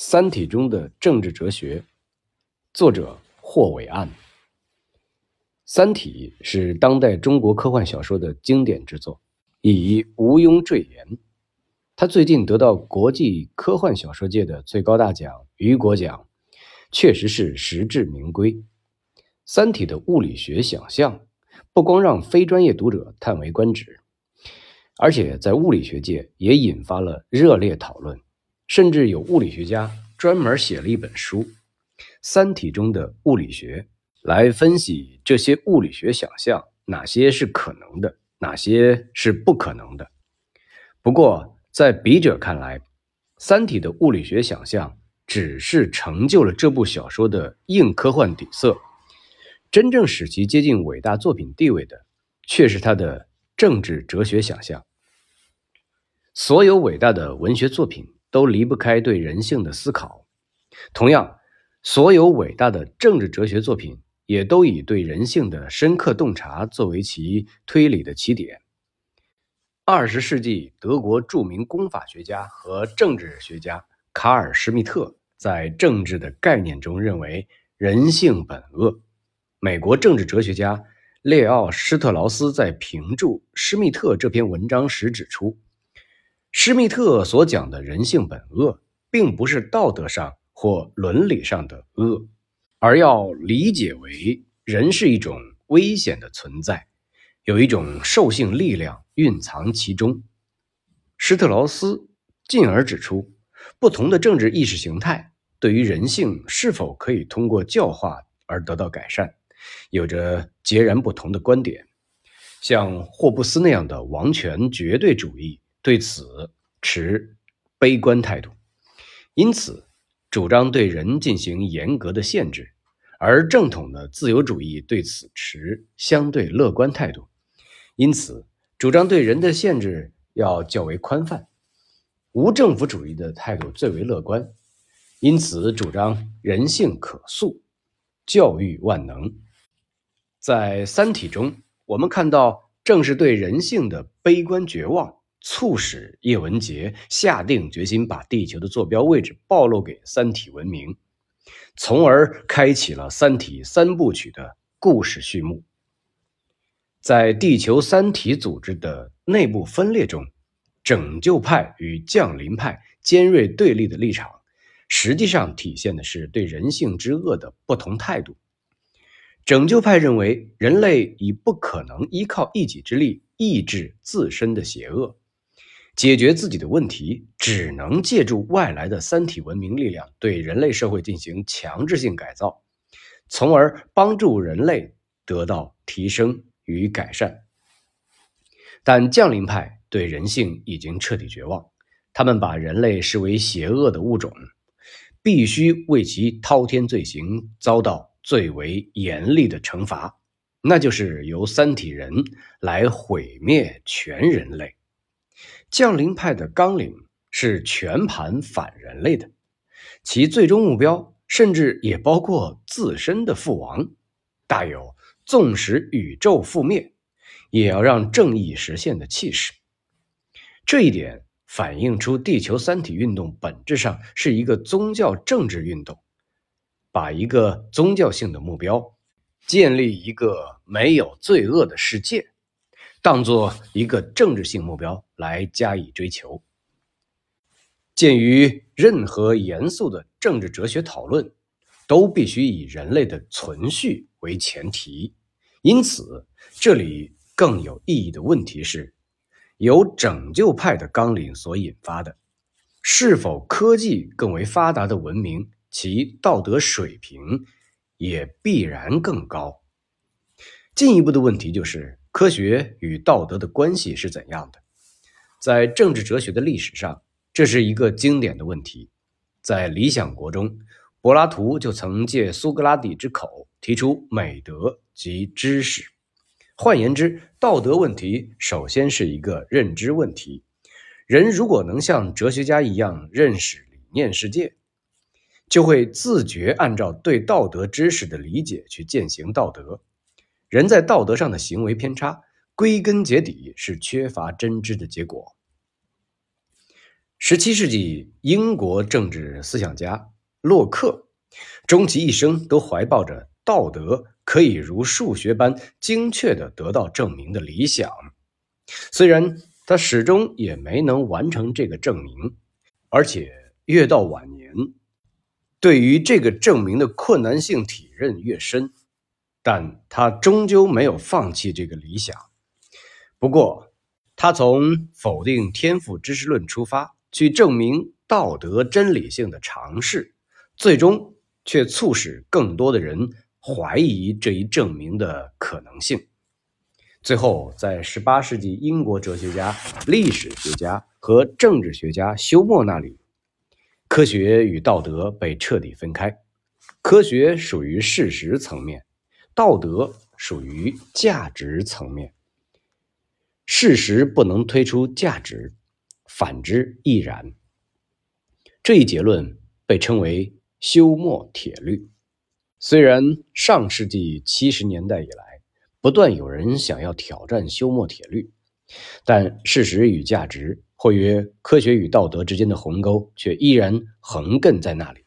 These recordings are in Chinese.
三体》中的政治哲学，作者霍伟岸。《三体》是当代中国科幻小说的经典之作，已毋庸赘言。他最近得到国际科幻小说界的最高大奖雨果奖，确实是实至名归。《三体》的物理学想象，不光让非专业读者叹为观止，而且在物理学界也引发了热烈讨论。甚至有物理学家专门写了一本书《三体》中的物理学，来分析这些物理学想象哪些是可能的，哪些是不可能的。不过，在笔者看来，《三体》的物理学想象只是成就了这部小说的硬科幻底色，真正使其接近伟大作品地位的，却是它的政治哲学想象。所有伟大的文学作品。都离不开对人性的思考。同样，所有伟大的政治哲学作品也都以对人性的深刻洞察作为其推理的起点。二十世纪德国著名公法学家和政治学家卡尔·施密特在《政治的概念》中认为人性本恶。美国政治哲学家列奥·施特劳斯在评注施密特这篇文章时指出。施密特所讲的人性本恶，并不是道德上或伦理上的恶，而要理解为人是一种危险的存在，有一种兽性力量蕴藏其中。施特劳斯进而指出，不同的政治意识形态对于人性是否可以通过教化而得到改善，有着截然不同的观点。像霍布斯那样的王权绝对主义。对此持悲观态度，因此主张对人进行严格的限制；而正统的自由主义对此持相对乐观态度，因此主张对人的限制要较为宽泛。无政府主义的态度最为乐观，因此主张人性可塑，教育万能。在《三体》中，我们看到正是对人性的悲观绝望。促使叶文洁下定决心把地球的坐标位置暴露给三体文明，从而开启了三体三部曲的故事序幕。在地球三体组织的内部分裂中，拯救派与降临派尖锐对立的立场，实际上体现的是对人性之恶的不同态度。拯救派认为，人类已不可能依靠一己之力抑制自身的邪恶。解决自己的问题，只能借助外来的三体文明力量对人类社会进行强制性改造，从而帮助人类得到提升与改善。但降临派对人性已经彻底绝望，他们把人类视为邪恶的物种，必须为其滔天罪行遭到最为严厉的惩罚，那就是由三体人来毁灭全人类。降临派的纲领是全盘反人类的，其最终目标甚至也包括自身的覆亡，大有纵使宇宙覆灭，也要让正义实现的气势。这一点反映出地球三体运动本质上是一个宗教政治运动，把一个宗教性的目标，建立一个没有罪恶的世界。当做一个政治性目标来加以追求。鉴于任何严肃的政治哲学讨论都必须以人类的存续为前提，因此这里更有意义的问题是：由拯救派的纲领所引发的，是否科技更为发达的文明，其道德水平也必然更高？进一步的问题就是。科学与道德的关系是怎样的？在政治哲学的历史上，这是一个经典的问题。在《理想国》中，柏拉图就曾借苏格拉底之口提出美德及知识。换言之，道德问题首先是一个认知问题。人如果能像哲学家一样认识、理念世界，就会自觉按照对道德知识的理解去践行道德。人在道德上的行为偏差，归根结底是缺乏真知的结果。十七世纪英国政治思想家洛克，终其一生都怀抱着道德可以如数学般精确地得到证明的理想。虽然他始终也没能完成这个证明，而且越到晚年，对于这个证明的困难性体认越深，但他终究没有放弃这个理想。不过，他从否定天赋知识论出发。去证明道德真理性的尝试，最终却促使更多的人怀疑这一证明的可能性。最后，在18世纪英国哲学家、历史学家和政治学家休谟那里，科学与道德被彻底分开。科学属于事实层面，道德属于价值层面。事实不能推出价值。反之亦然。这一结论被称为休谟铁律。虽然上世纪七十年代以来，不断有人想要挑战休谟铁律，但事实与价值，或曰科学与道德之间的鸿沟，却依然横亘在那里。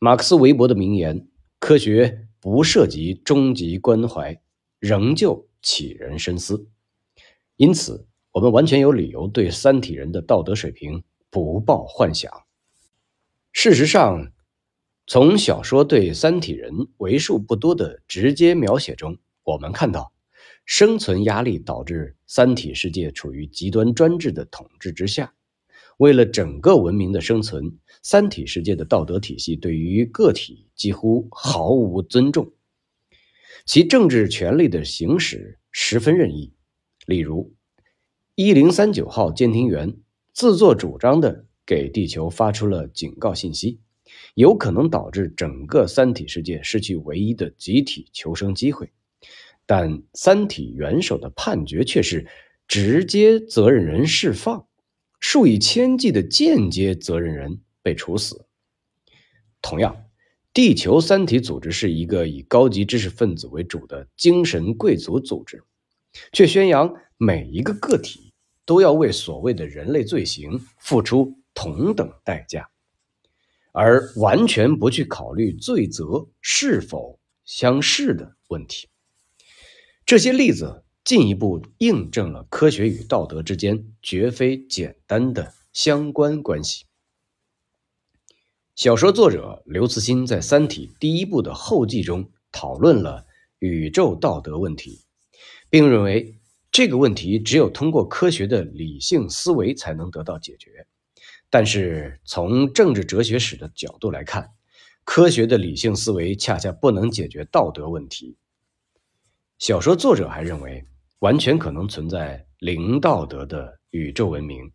马克思韦伯的名言“科学不涉及终极关怀”，仍旧启人深思。因此。我们完全有理由对三体人的道德水平不抱幻想。事实上，从小说对三体人为数不多的直接描写中，我们看到，生存压力导致三体世界处于极端专制的统治之下。为了整个文明的生存，三体世界的道德体系对于个体几乎毫无尊重，其政治权力的行使十分任意。例如，一零三九号监听员自作主张地给地球发出了警告信息，有可能导致整个三体世界失去唯一的集体求生机会。但三体元首的判决却是直接责任人释放，数以千计的间接责任人被处死。同样，地球三体组织是一个以高级知识分子为主的精神贵族组织，却宣扬每一个个体。都要为所谓的人类罪行付出同等代价，而完全不去考虑罪责是否相适的问题。这些例子进一步印证了科学与道德之间绝非简单的相关关系。小说作者刘慈欣在《三体》第一部的后记中讨论了宇宙道德问题，并认为。这个问题只有通过科学的理性思维才能得到解决，但是从政治哲学史的角度来看，科学的理性思维恰恰不能解决道德问题。小说作者还认为，完全可能存在零道德的宇宙文明。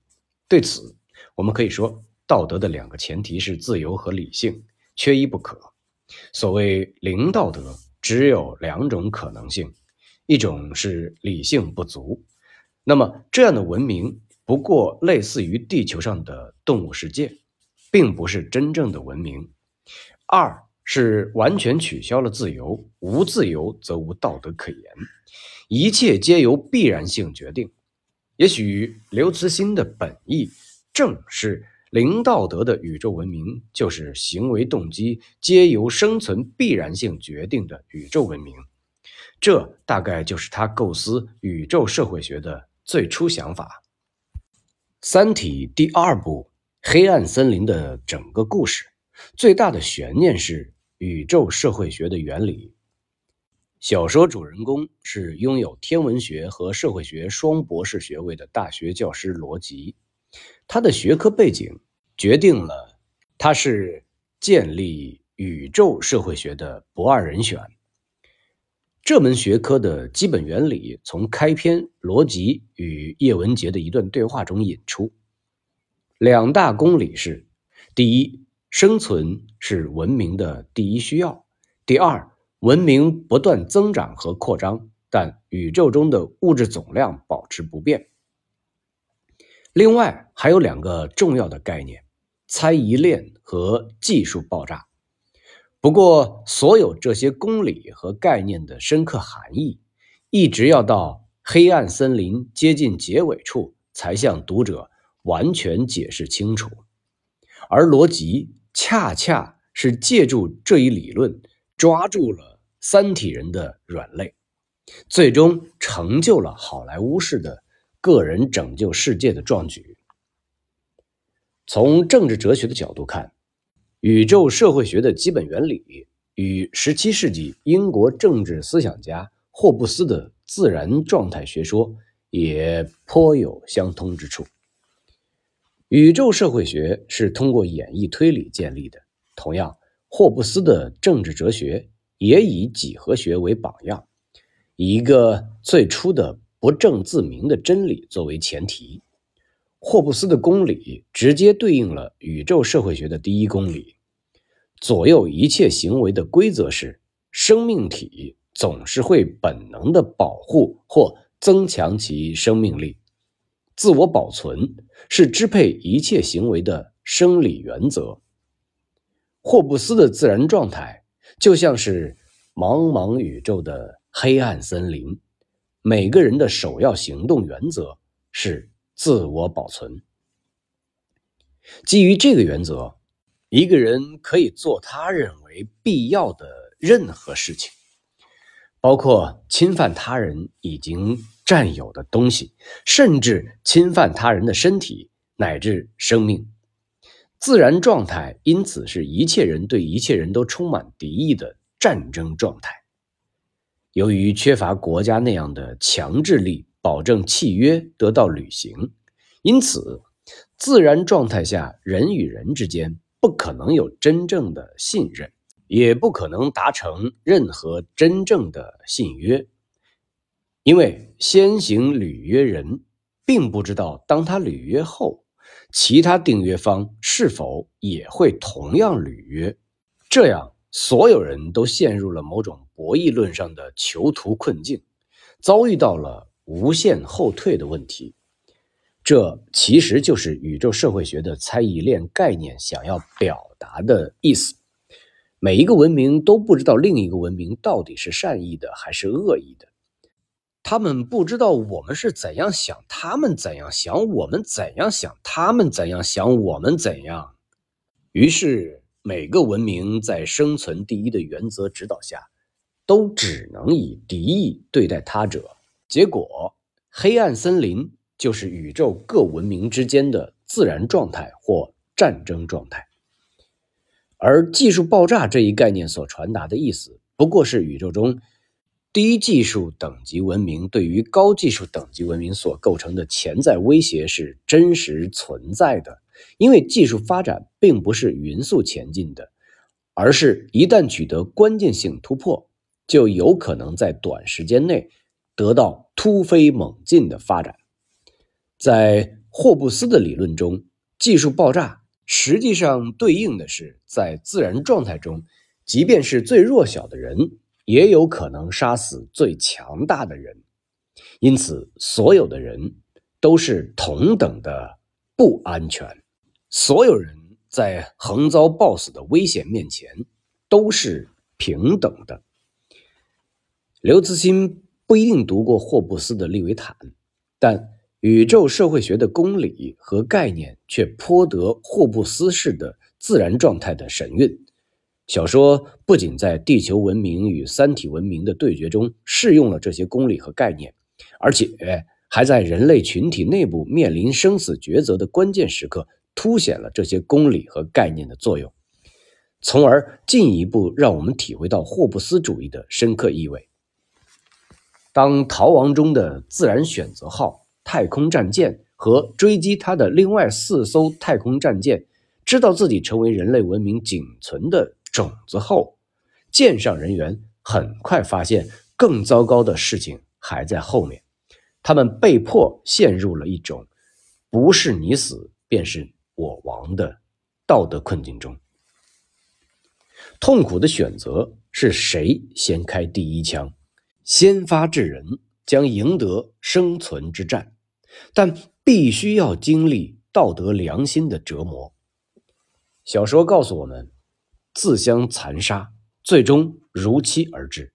对此，我们可以说，道德的两个前提是自由和理性，缺一不可。所谓零道德，只有两种可能性。一种是理性不足，那么这样的文明不过类似于地球上的动物世界，并不是真正的文明。二是完全取消了自由，无自由则无道德可言，一切皆由必然性决定。也许刘慈欣的本意正是零道德的宇宙文明，就是行为动机皆由生存必然性决定的宇宙文明。这大概就是他构思宇宙社会学的最初想法。《三体》第二部《黑暗森林》的整个故事，最大的悬念是宇宙社会学的原理。小说主人公是拥有天文学和社会学双博士学位的大学教师罗辑，他的学科背景决定了他是建立宇宙社会学的不二人选。这门学科的基本原理从开篇罗辑与叶文洁的一段对话中引出。两大公理是：第一，生存是文明的第一需要；第二，文明不断增长和扩张，但宇宙中的物质总量保持不变。另外还有两个重要的概念：猜疑链和技术爆炸。不过，所有这些公理和概念的深刻含义，一直要到《黑暗森林》接近结尾处，才向读者完全解释清楚，而罗辑恰恰是借助这一理论，抓住了三体人的软肋，最终成就了好莱坞式的个人拯救世界的壮举。从政治哲学的角度看，宇宙社会学的基本原理与17世纪英国政治思想家霍布斯的自然状态学说也颇有相通之处。宇宙社会学是通过演绎推理建立的。同样，霍布斯的政治哲学也以几何学为榜样，以一个最初的不证自明的真理作为前提。霍布斯的公理直接对应了宇宙社会学的第一公理：左右一切行为的规则是，生命体总是会本能的保护或增强其生命力。自我保存是支配一切行为的生理原则。霍布斯的自然状态就像是茫茫宇宙的黑暗森林，每个人的首要行动原则是自我保存。基于这个原则，一个人可以做他认为必要的任何事情，包括侵犯他人已经。占有的东西，甚至侵犯他人的身体乃至生命，自然状态因此是一切人对一切人都充满敌意的战争状态。由于缺乏国家那样的强制力保证契约得到履行，因此自然状态下人与人之间不可能有真正的信任，也不可能达成任何真正的信约。因为先行履约人并不知道，当他履约后，其他订约方是否也会同样履约。这样，所有人都陷入了某种博弈论上的囚徒困境，遭遇到了无限后退的问题。这其实就是宇宙社会学的猜疑链概念想要表达的意思。每一个文明都不知道另一个文明到底是善意的还是恶意的。他们不知道我们是怎样想，他们怎样想，我们怎样想，他们怎样想，我们怎样。于是，每个文明在生存第一的原则指导下，都只能以敌意对待他者。结果，黑暗森林就是宇宙各文明之间的自然状态或战争状态。而技术爆炸这一概念所传达的意思，不过是宇宙中。低技术等级文明对于高技术等级文明所构成的潜在威胁是真实存在的，因为技术发展并不是匀速前进的，而是一旦取得关键性突破，就有可能在短时间内得到突飞猛进的发展。在霍布斯的理论中，技术爆炸实际上对应的是在自然状态中，即便是最弱小的人。也有可能杀死最强大的人，因此所有的人都是同等的不安全。所有人在横遭暴死的危险面前都是平等的。刘慈欣不一定读过霍布斯的《利维坦》，但宇宙社会学的公理和概念却颇得霍布斯式的自然状态的神韵。小说不仅在地球文明与三体文明的对决中适用了这些公理和概念，而且还在人类群体内部面临生死抉择的关键时刻凸显了这些公理和概念的作用，从而进一步让我们体会到霍布斯主义的深刻意味。当逃亡中的自然选择号太空战舰和追击它的另外四艘太空战舰知道自己成为人类文明仅存的。种子后，舰上人员很快发现更糟糕的事情还在后面，他们被迫陷入了一种“不是你死便是我亡”的道德困境中。痛苦的选择是谁先开第一枪，先发制人将赢得生存之战，但必须要经历道德良心的折磨。小说告诉我们。自相残杀，最终如期而至。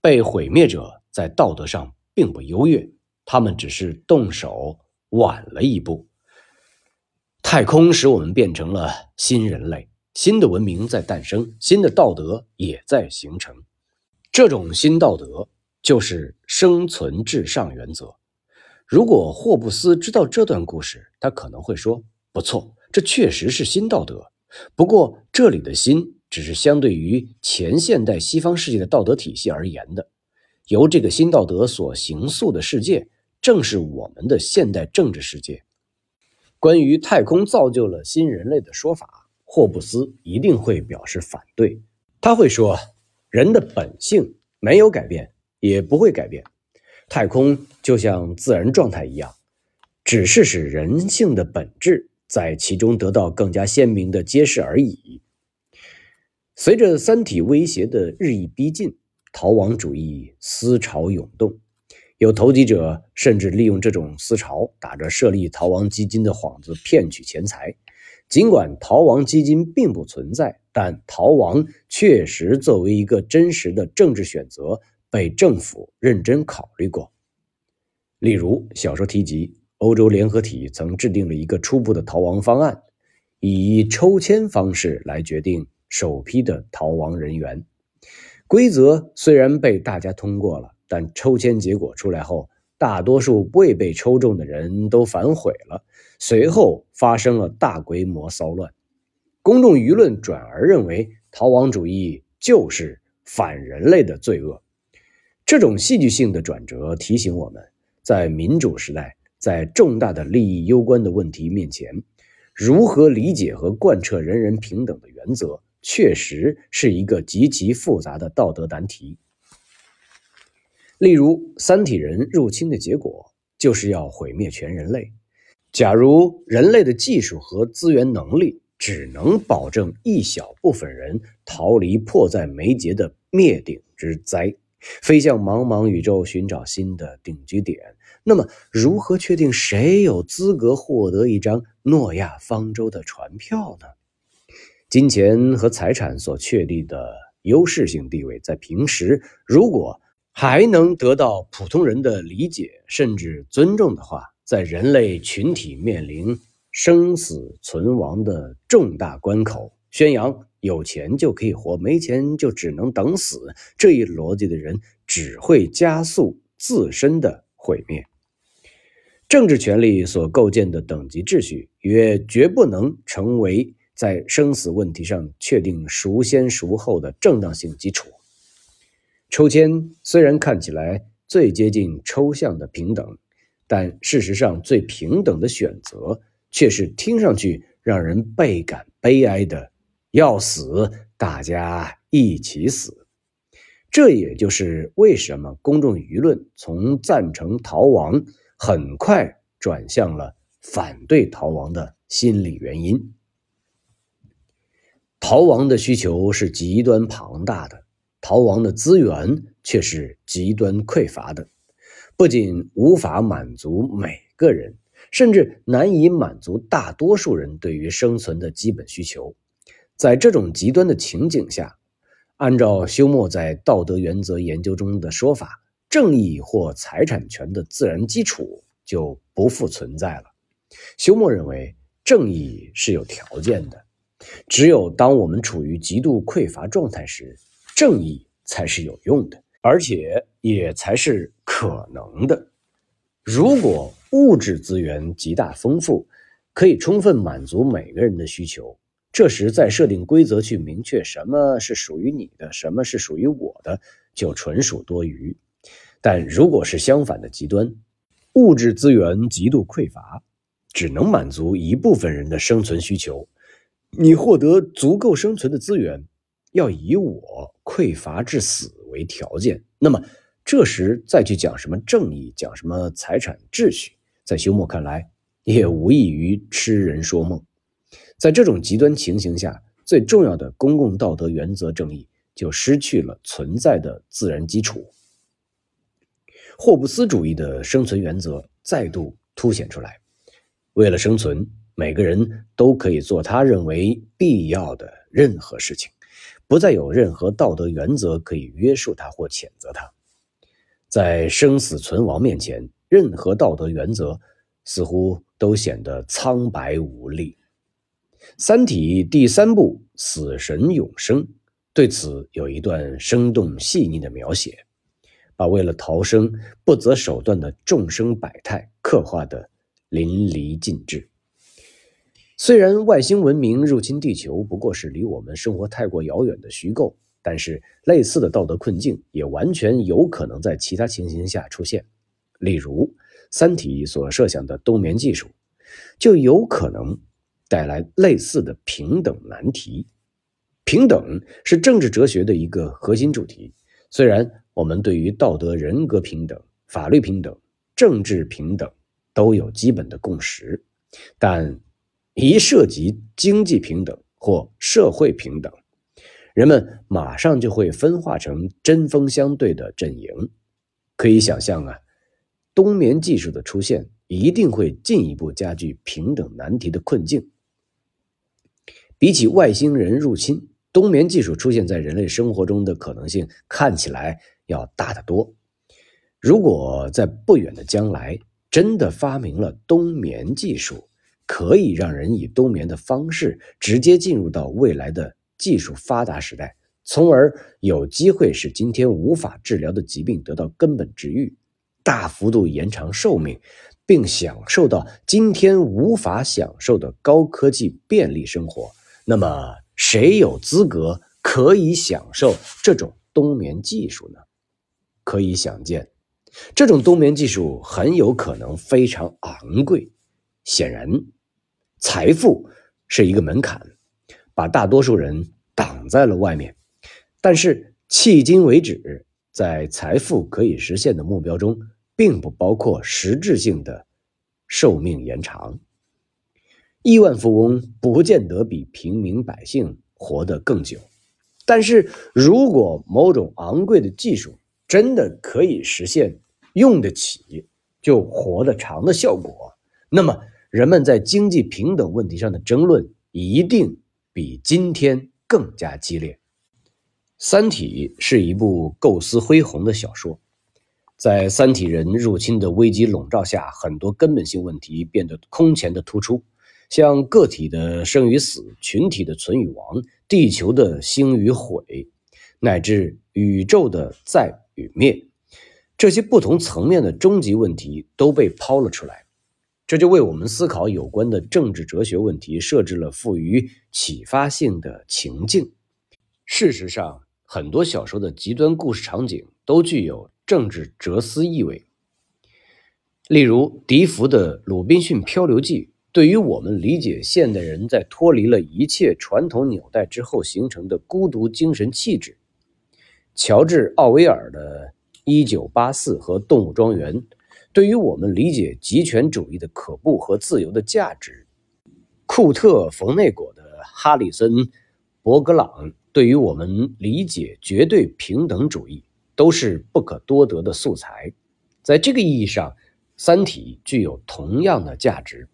被毁灭者在道德上并不优越，他们只是动手晚了一步。太空使我们变成了新人类，新的文明在诞生，新的道德也在形成。这种新道德就是生存至上原则。如果霍布斯知道这段故事，他可能会说：“不错，这确实是新道德。不过，这里的新只是相对于前现代西方世界的道德体系而言的。由这个新道德所形塑的世界，正是我们的现代政治世界。”关于太空造就了新人类的说法，霍布斯一定会表示反对。他会说：“人的本性没有改变，也不会改变。太空就像自然状态一样，只是使人性的本质在其中得到更加鲜明的揭示而已。”随着三体威胁的日益逼近，逃亡主义思潮涌动。有投机者甚至利用这种思潮，打着设立逃亡基金的幌子骗取钱财。尽管逃亡基金并不存在，但逃亡确实作为一个真实的政治选择被政府认真考虑过。例如，小说提及欧洲联合体曾制定了一个初步的逃亡方案，以抽签方式来决定首批的逃亡人员。规则虽然被大家通过了。但抽签结果出来后，大多数未被抽中的人都反悔了。随后发生了大规模骚乱，公众舆论转而认为逃亡主义就是反人类的罪恶。这种戏剧性的转折提醒我们，在民主时代，在重大的利益攸关的问题面前，如何理解和贯彻人人平等的原则，确实是一个极其复杂的道德难题。例如，三体人入侵的结果就是要毁灭全人类。假如人类的技术和资源能力只能保证一小部分人逃离迫在眉睫的灭顶之灾，飞向茫茫宇宙寻找新的定居点，那么如何确定谁有资格获得一张诺亚方舟的船票呢？金钱和财产所确立的优势性地位，在平时如果。还能得到普通人的理解甚至尊重的话，在人类群体面临生死存亡的重大关口，宣扬有钱就可以活，没钱就只能等死这一逻辑的人，只会加速自身的毁灭。政治权力所构建的等级秩序，也绝不能成为在生死问题上确定孰先孰后的正当性基础。抽签虽然看起来最接近抽象的平等，但事实上最平等的选择却是听上去让人倍感悲哀的：要死，大家一起死。这也就是为什么公众舆论从赞成逃亡很快转向了反对逃亡的心理原因。逃亡的需求是极端庞大的。逃亡的资源却是极端匮乏的，不仅无法满足每个人，甚至难以满足大多数人对于生存的基本需求。在这种极端的情景下，按照休谟在道德原则研究中的说法，正义或财产权的自然基础就不复存在了。休谟认为，正义是有条件的，只有当我们处于极度匮乏状态时。正义才是有用的，而且也才是可能的。如果物质资源极大丰富，可以充分满足每个人的需求，这时再设定规则去明确什么是属于你的，什么是属于我的，就纯属多余。但如果是相反的极端，物质资源极度匮乏，只能满足一部分人的生存需求，你获得足够生存的资源。要以我匮乏致死为条件，那么这时再去讲什么正义，讲什么财产秩序，在休谟看来也无异于痴人说梦。在这种极端情形下，最重要的公共道德原则正义就失去了存在的自然基础。霍布斯主义的生存原则再度凸显出来：为了生存，每个人都可以做他认为必要的任何事情。不再有任何道德原则可以约束他或谴责他，在生死存亡面前，任何道德原则似乎都显得苍白无力。三体》第三部《死神永生》对此有一段生动细腻的描写，把为了逃生不择手段的众生百态刻画得淋漓尽致。虽然外星文明入侵地球不过是离我们生活太过遥远的虚构，但是类似的道德困境也完全有可能在其他情形下出现。例如，《三体》所设想的冬眠技术，就有可能带来类似的平等难题。平等是政治哲学的一个核心主题。虽然我们对于道德人格平等、法律平等、政治平等都有基本的共识，但一涉及经济平等或社会平等，人们马上就会分化成针锋相对的阵营。可以想象啊，冬眠技术的出现一定会进一步加剧平等难题的困境。比起外星人入侵，冬眠技术出现在人类生活中的可能性看起来要大得多。如果在不远的将来真的发明了冬眠技术，可以让人以冬眠的方式直接进入到未来的技术发达时代，从而有机会使今天无法治疗的疾病得到根本治愈，大幅度延长寿命，并享受到今天无法享受的高科技便利生活。那么，谁有资格可以享受这种冬眠技术呢？可以想见，这种冬眠技术很有可能非常昂贵。显然。财富是一个门槛，把大多数人挡在了外面。但是迄今为止，在财富可以实现的目标中，并不包括实质性的寿命延长。亿万富翁不见得比平民百姓活得更久。但是如果某种昂贵的技术真的可以实现用得起就活得长的效果，那么。人们在经济平等问题上的争论一定比今天更加激烈。《三体》是一部构思恢宏的小说，在三体人入侵的危机笼罩下，很多根本性问题变得空前的突出，像个体的生与死、群体的存与亡、地球的兴与毁，乃至宇宙的在与灭，这些不同层面的终极问题都被抛了出来。这就为我们思考有关的政治哲学问题设置了富于启发性的情境。事实上，很多小说的极端故事场景都具有政治哲思意味。例如，笛福的《鲁滨逊漂流记》对于我们理解现代人在脱离了一切传统纽带之后形成的孤独精神气质；乔治·奥威尔的《一九八四》和《动物庄园》。对于我们理解极权主义的可怖和自由的价值，库特·冯内果的《哈里森·伯格朗》对于我们理解绝对平等主义都是不可多得的素材。在这个意义上，《三体》具有同样的价值。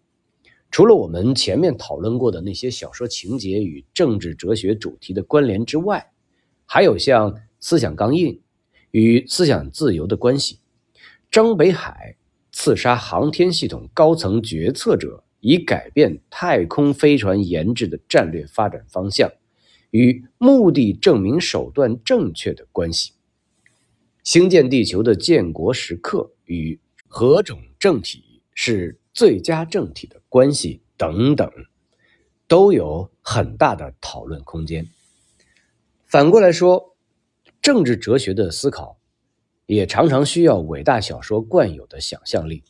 除了我们前面讨论过的那些小说情节与政治哲学主题的关联之外，还有像思想刚硬与思想自由的关系。张北海刺杀航天系统高层决策者，以改变太空飞船研制的战略发展方向，与目的证明手段正确的关系。兴建地球的建国时刻与何种政体是最佳政体的关系等等，都有很大的讨论空间。反过来说，政治哲学的思考。也常常需要伟大小说惯有的想象力。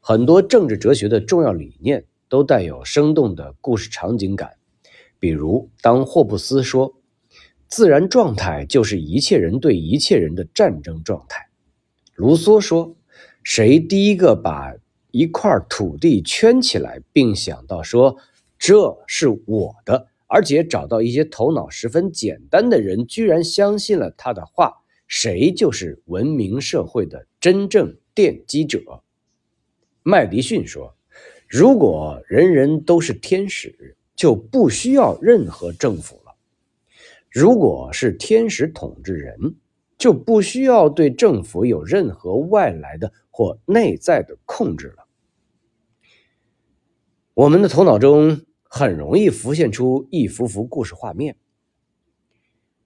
很多政治哲学的重要理念都带有生动的故事场景感。比如，当霍布斯说“自然状态就是一切人对一切人的战争状态”，卢梭说“谁第一个把一块土地圈起来，并想到说这是我的，而且找到一些头脑十分简单的人，居然相信了他的话”。谁就是文明社会的真正奠基者？麦迪逊说：“如果人人都是天使，就不需要任何政府了；如果是天使统治人，就不需要对政府有任何外来的或内在的控制了。”我们的头脑中很容易浮现出一幅幅故事画面。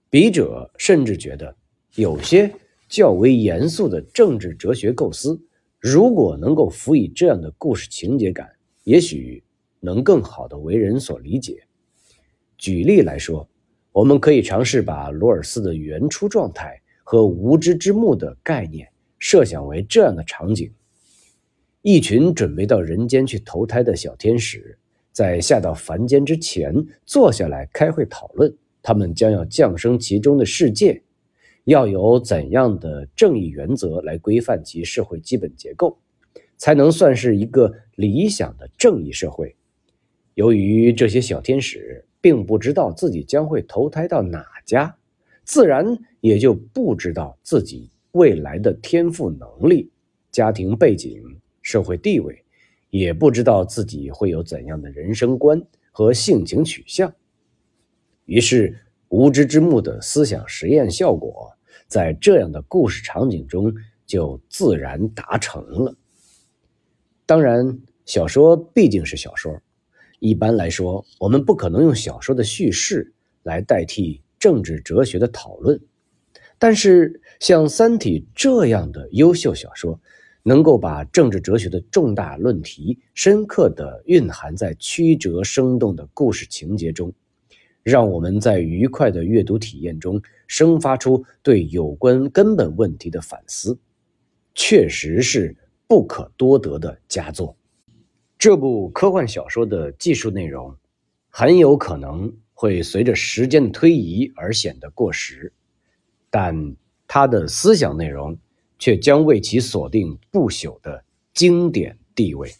笔者甚至觉得，有些较为严肃的政治哲学构思，如果能够辅以这样的故事情节感，也许能更好的为人所理解。举例来说，我们可以尝试把罗尔斯的原初状态和无知之幕的概念设想为这样的场景：一群准备到人间去投胎的小天使，在下到凡间之前，坐下来开会讨论。他们将要降生其中的世界，要有怎样的正义原则来规范其社会基本结构，才能算是一个理想的正义社会？由于这些小天使并不知道自己将会投胎到哪家，自然也就不知道自己未来的天赋能力、家庭背景、社会地位，也不知道自己会有怎样的人生观和性情取向。于是，无知之幕的思想实验效果，在这样的故事场景中就自然达成了。当然，小说毕竟是小说，一般来说，我们不可能用小说的叙事来代替政治哲学的讨论。但是，像《三体》这样的优秀小说，能够把政治哲学的重大论题深刻地蕴含在曲折生动的故事情节中。让我们在愉快的阅读体验中生发出对有关根本问题的反思，确实是不可多得的佳作。这部科幻小说的技术内容很有可能会随着时间的推移而显得过时，但它的思想内容却将为其锁定不朽的经典地位。